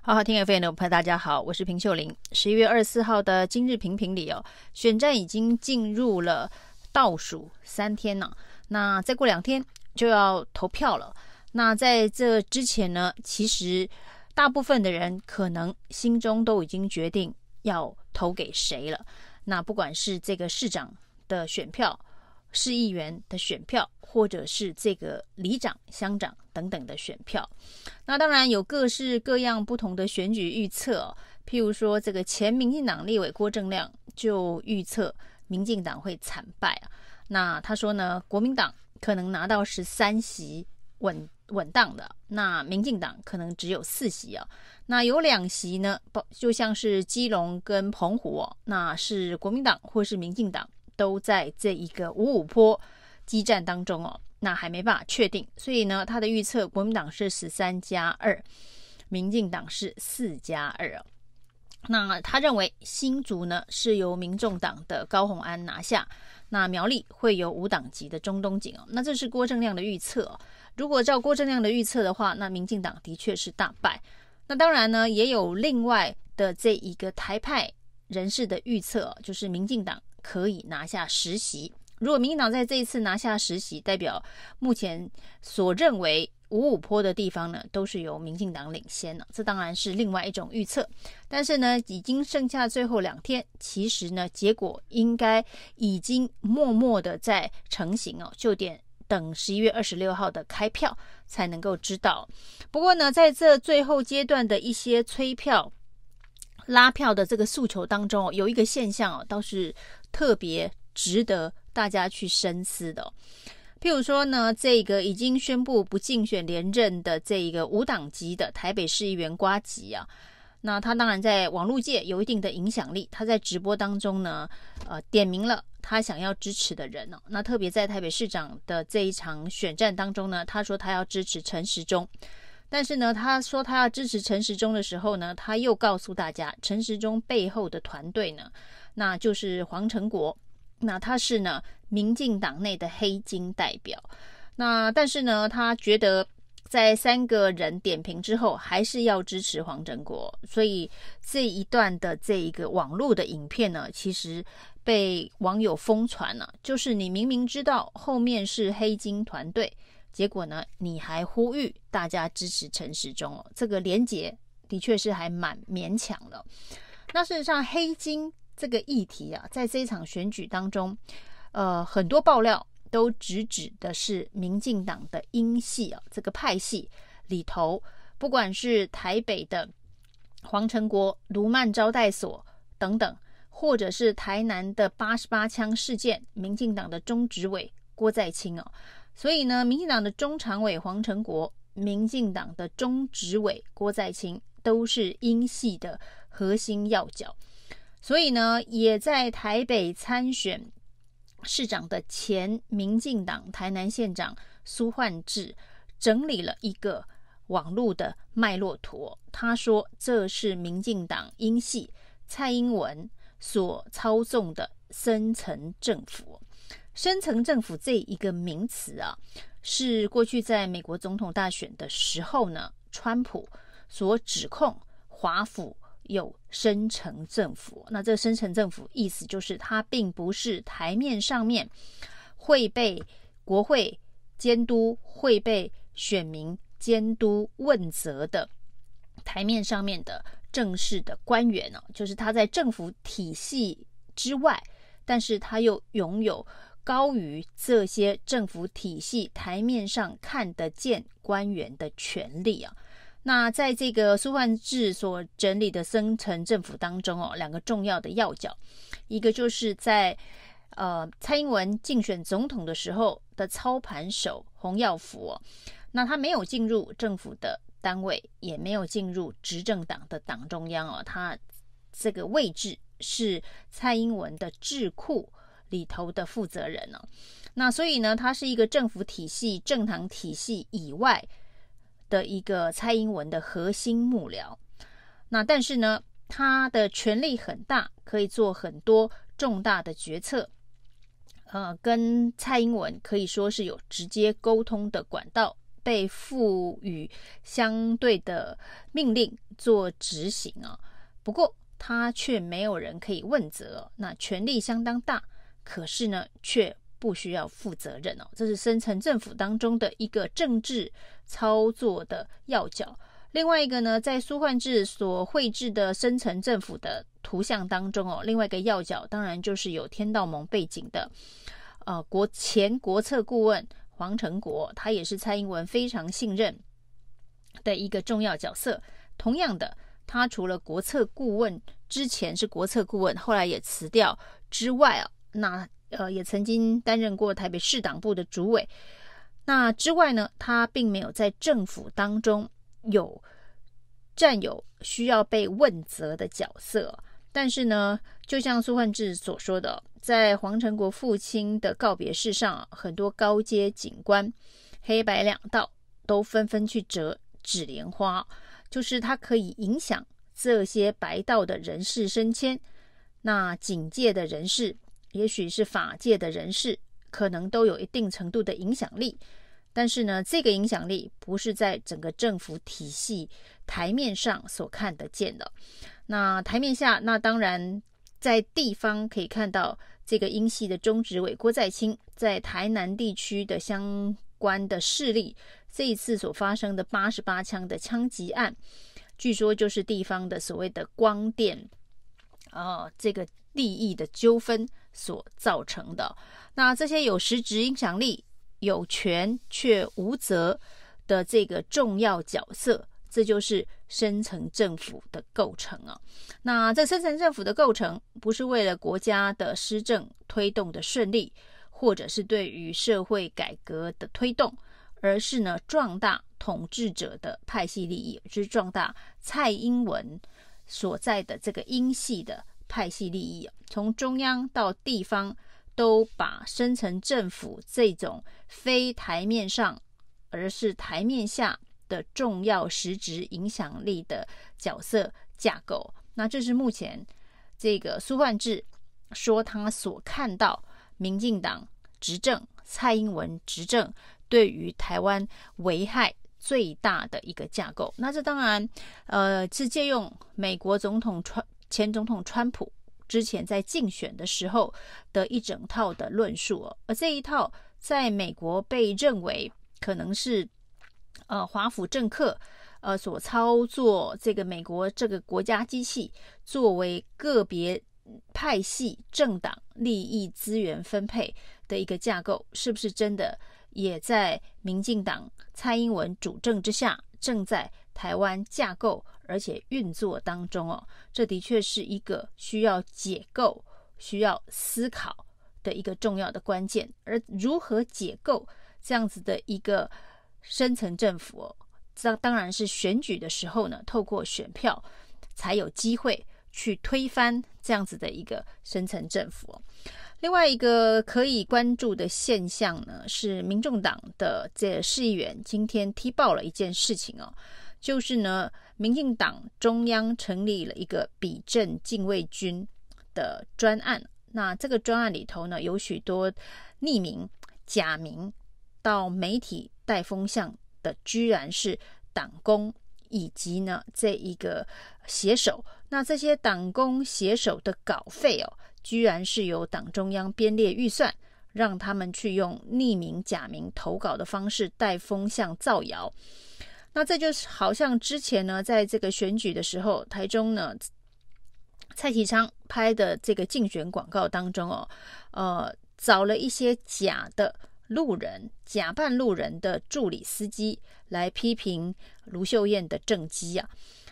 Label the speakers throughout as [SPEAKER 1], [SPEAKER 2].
[SPEAKER 1] 好好听 FM 的朋友，大家好，我是平秀玲。十一月二十四号的今日评评里哦，选战已经进入了倒数三天了，那再过两天就要投票了。那在这之前呢，其实大部分的人可能心中都已经决定要投给谁了。那不管是这个市长的选票、市议员的选票，或者是这个里长、乡长等等的选票，那当然有各式各样不同的选举预测哦。譬如说，这个前民进党立委郭正亮就预测民进党会惨败啊。那他说呢，国民党可能拿到十三席稳稳当的，那民进党可能只有四席啊。那有两席呢，不就像是基隆跟澎湖哦，那是国民党或是民进党都在这一个五五坡。激战当中哦，那还没办法确定，所以呢，他的预测国民党是十三加二，民进党是四加二哦。那他认为新竹呢是由民众党的高虹安拿下，那苗栗会有无党籍的钟东锦哦。那这是郭正亮的预测哦。如果照郭正亮的预测的话，那民进党的确是大败。那当然呢，也有另外的这一个台派人士的预测，就是民进党可以拿下十席。如果民进党在这一次拿下十席，代表目前所认为五五坡的地方呢，都是由民进党领先了。这当然是另外一种预测。但是呢，已经剩下最后两天，其实呢，结果应该已经默默的在成型哦，就得等十一月二十六号的开票才能够知道。不过呢，在这最后阶段的一些催票、拉票的这个诉求当中，有一个现象哦，倒是特别值得。大家去深思的，譬如说呢，这个已经宣布不竞选连任的这一个无党籍的台北市议员瓜吉啊，那他当然在网络界有一定的影响力。他在直播当中呢，呃，点名了他想要支持的人哦。那特别在台北市长的这一场选战当中呢，他说他要支持陈时中，但是呢，他说他要支持陈时中的时候呢，他又告诉大家，陈时中背后的团队呢，那就是黄成国。那他是呢，民进党内的黑金代表。那但是呢，他觉得在三个人点评之后，还是要支持黄成国。所以这一段的这一个网络的影片呢，其实被网友疯传了。就是你明明知道后面是黑金团队，结果呢，你还呼吁大家支持陈时中哦。这个连结的确是还蛮勉强的。那事实上，黑金。这个议题啊，在这一场选举当中，呃，很多爆料都直指的是民进党的英系啊，这个派系里头，不管是台北的黄成国、卢曼招待所等等，或者是台南的八十八枪事件，民进党的中执委郭在清哦，所以呢，民进党的中常委黄成国、民进党的中执委郭在清都是英系的核心要角。所以呢，也在台北参选市长的前民进党台南县长苏焕智整理了一个网络的脉络图。他说，这是民进党英系蔡英文所操纵的深层政府。深层政府这一个名词啊，是过去在美国总统大选的时候呢，川普所指控华府。有深层政府，那这个深层政府意思就是，它并不是台面上面会被国会监督、会被选民监督问责的台面上面的正式的官员呢，就是他在政府体系之外，但是他又拥有高于这些政府体系台面上看得见官员的权利啊。那在这个苏焕智所整理的深层政府当中哦，两个重要的要角，一个就是在呃蔡英文竞选总统的时候的操盘手洪耀福哦，那他没有进入政府的单位，也没有进入执政党的党中央哦，他这个位置是蔡英文的智库里头的负责人哦，那所以呢，他是一个政府体系、政党体系以外。的一个蔡英文的核心幕僚，那但是呢，他的权力很大，可以做很多重大的决策，呃，跟蔡英文可以说是有直接沟通的管道，被赋予相对的命令做执行啊。不过他却没有人可以问责，那权力相当大，可是呢却不需要负责任哦。这是深层政府当中的一个政治操作的要角。另外一个呢，在苏焕智所绘制的深层政府的图像当中哦，另外一个要角当然就是有天道盟背景的。呃，国前国策顾问黄成国，他也是蔡英文非常信任的一个重要角色。同样的，他除了国策顾问之前是国策顾问，后来也辞掉之外啊，那呃也曾经担任过台北市党部的主委。那之外呢，他并没有在政府当中有占有需要被问责的角色。但是呢，就像苏焕智所说的。在黄成国父亲的告别式上，很多高阶警官黑白两道都纷纷去折纸莲花，就是他可以影响这些白道的人事升迁。那警界的人士，也许是法界的人士，可能都有一定程度的影响力。但是呢，这个影响力不是在整个政府体系台面上所看得见的。那台面下，那当然。在地方可以看到，这个英系的中执委郭在清在台南地区的相关的势力，这一次所发生的八十八枪的枪击案，据说就是地方的所谓的光电啊、这个利益的纠纷所造成的。那这些有实质影响力、有权却无责的这个重要角色。这就是深层政府的构成啊。那这深层政府的构成，不是为了国家的施政推动的顺利，或者是对于社会改革的推动，而是呢壮大统治者的派系利益，就是壮大蔡英文所在的这个英系的派系利益。从中央到地方，都把深层政府这种非台面上，而是台面下。的重要实质影响力的角色架构，那这是目前这个苏焕智说他所看到民进党执政、蔡英文执政对于台湾危害最大的一个架构。那这当然，呃，是借用美国总统川前总统川普之前在竞选的时候的一整套的论述哦，而这一套在美国被认为可能是。呃，华府政客，呃，所操作这个美国这个国家机器，作为个别派系政党利益资源分配的一个架构，是不是真的也在民进党蔡英文主政之下，正在台湾架构而且运作当中哦？这的确是一个需要解构、需要思考的一个重要的关键。而如何解构这样子的一个？深层政府哦，这当然是选举的时候呢，透过选票才有机会去推翻这样子的一个深层政府。另外一个可以关注的现象呢，是民众党的这市议员今天踢爆了一件事情哦，就是呢，民进党中央成立了一个比正禁卫军的专案。那这个专案里头呢，有许多匿名假名到媒体。带风向的居然是党工以及呢这一个写手，那这些党工写手的稿费哦，居然是由党中央编列预算，让他们去用匿名假名投稿的方式带风向造谣。那这就是好像之前呢，在这个选举的时候，台中呢蔡启昌拍的这个竞选广告当中哦，呃，找了一些假的。路人假扮路人的助理司机来批评卢秀燕的政绩啊，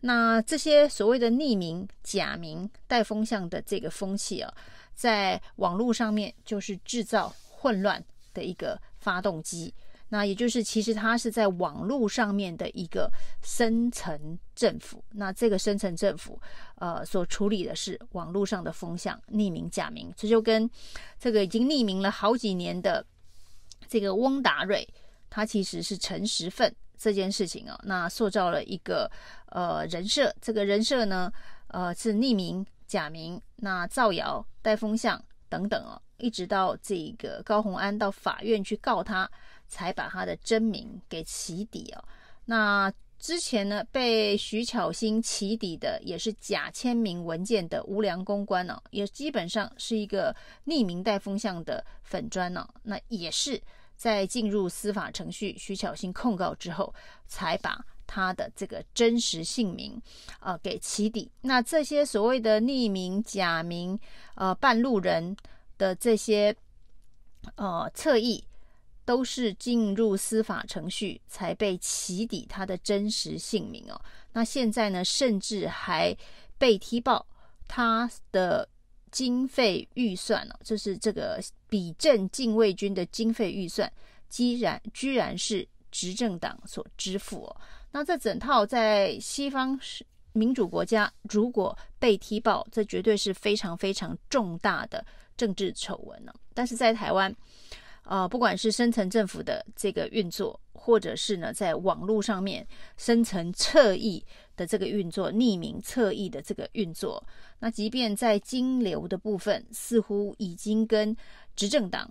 [SPEAKER 1] 那这些所谓的匿名、假名、带风向的这个风气啊，在网络上面就是制造混乱的一个发动机。那也就是其实它是在网络上面的一个深层政府。那这个深层政府呃所处理的是网络上的风向、匿名、假名，这就跟这个已经匿名了好几年的。这个翁达瑞，他其实是陈时奋这件事情啊，那塑造了一个呃人设，这个人设呢，呃是匿名、假名，那造谣、带风向等等哦，一直到这个高虹安到法院去告他，才把他的真名给起底哦。那之前呢，被徐巧芯起底的也是假签名文件的无良公关哦，也基本上是一个匿名带风向的粉专哦。那也是在进入司法程序，徐巧芯控告之后，才把他的这个真实姓名呃给起底。那这些所谓的匿名、假名、呃半路人的这些呃侧翼。都是进入司法程序才被起底他的真实姓名哦。那现在呢，甚至还被踢爆他的经费预算哦，就是这个比镇禁卫军的经费预算，居然居然是执政党所支付哦。那这整套在西方民主国家，如果被踢爆，这绝对是非常非常重大的政治丑闻呢。但是在台湾。呃，不管是深层政府的这个运作，或者是呢，在网络上面深层侧翼的这个运作，匿名侧翼的这个运作，那即便在金流的部分，似乎已经跟执政党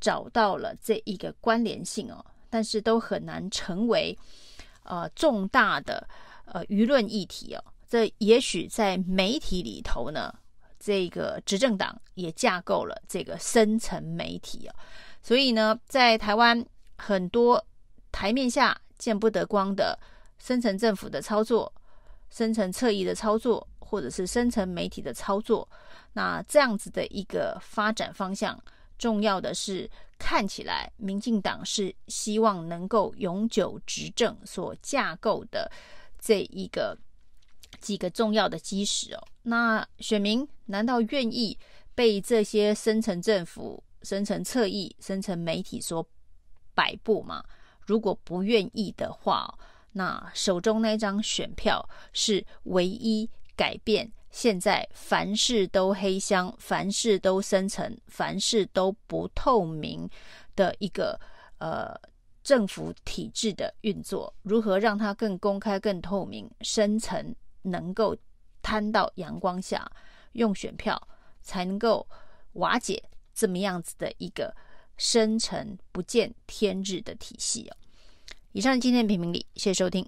[SPEAKER 1] 找到了这一个关联性哦，但是都很难成为呃重大的呃舆论议题哦。这也许在媒体里头呢，这个执政党也架构了这个深层媒体哦。所以呢，在台湾很多台面下见不得光的深层政府的操作、深层侧翼的操作，或者是深层媒体的操作，那这样子的一个发展方向，重要的是看起来民进党是希望能够永久执政所架构的这一个几个重要的基石哦。那选民难道愿意被这些深层政府？深层侧翼、深层媒体所摆布嘛？如果不愿意的话，那手中那张选票是唯一改变现在凡事都黑箱、凡事都深层、凡事都不透明的一个呃政府体制的运作。如何让它更公开、更透明、深层能够摊到阳光下，用选票才能够瓦解。怎么样子的一个深沉不见天日的体系哦。以上今天的评评理，谢谢收听。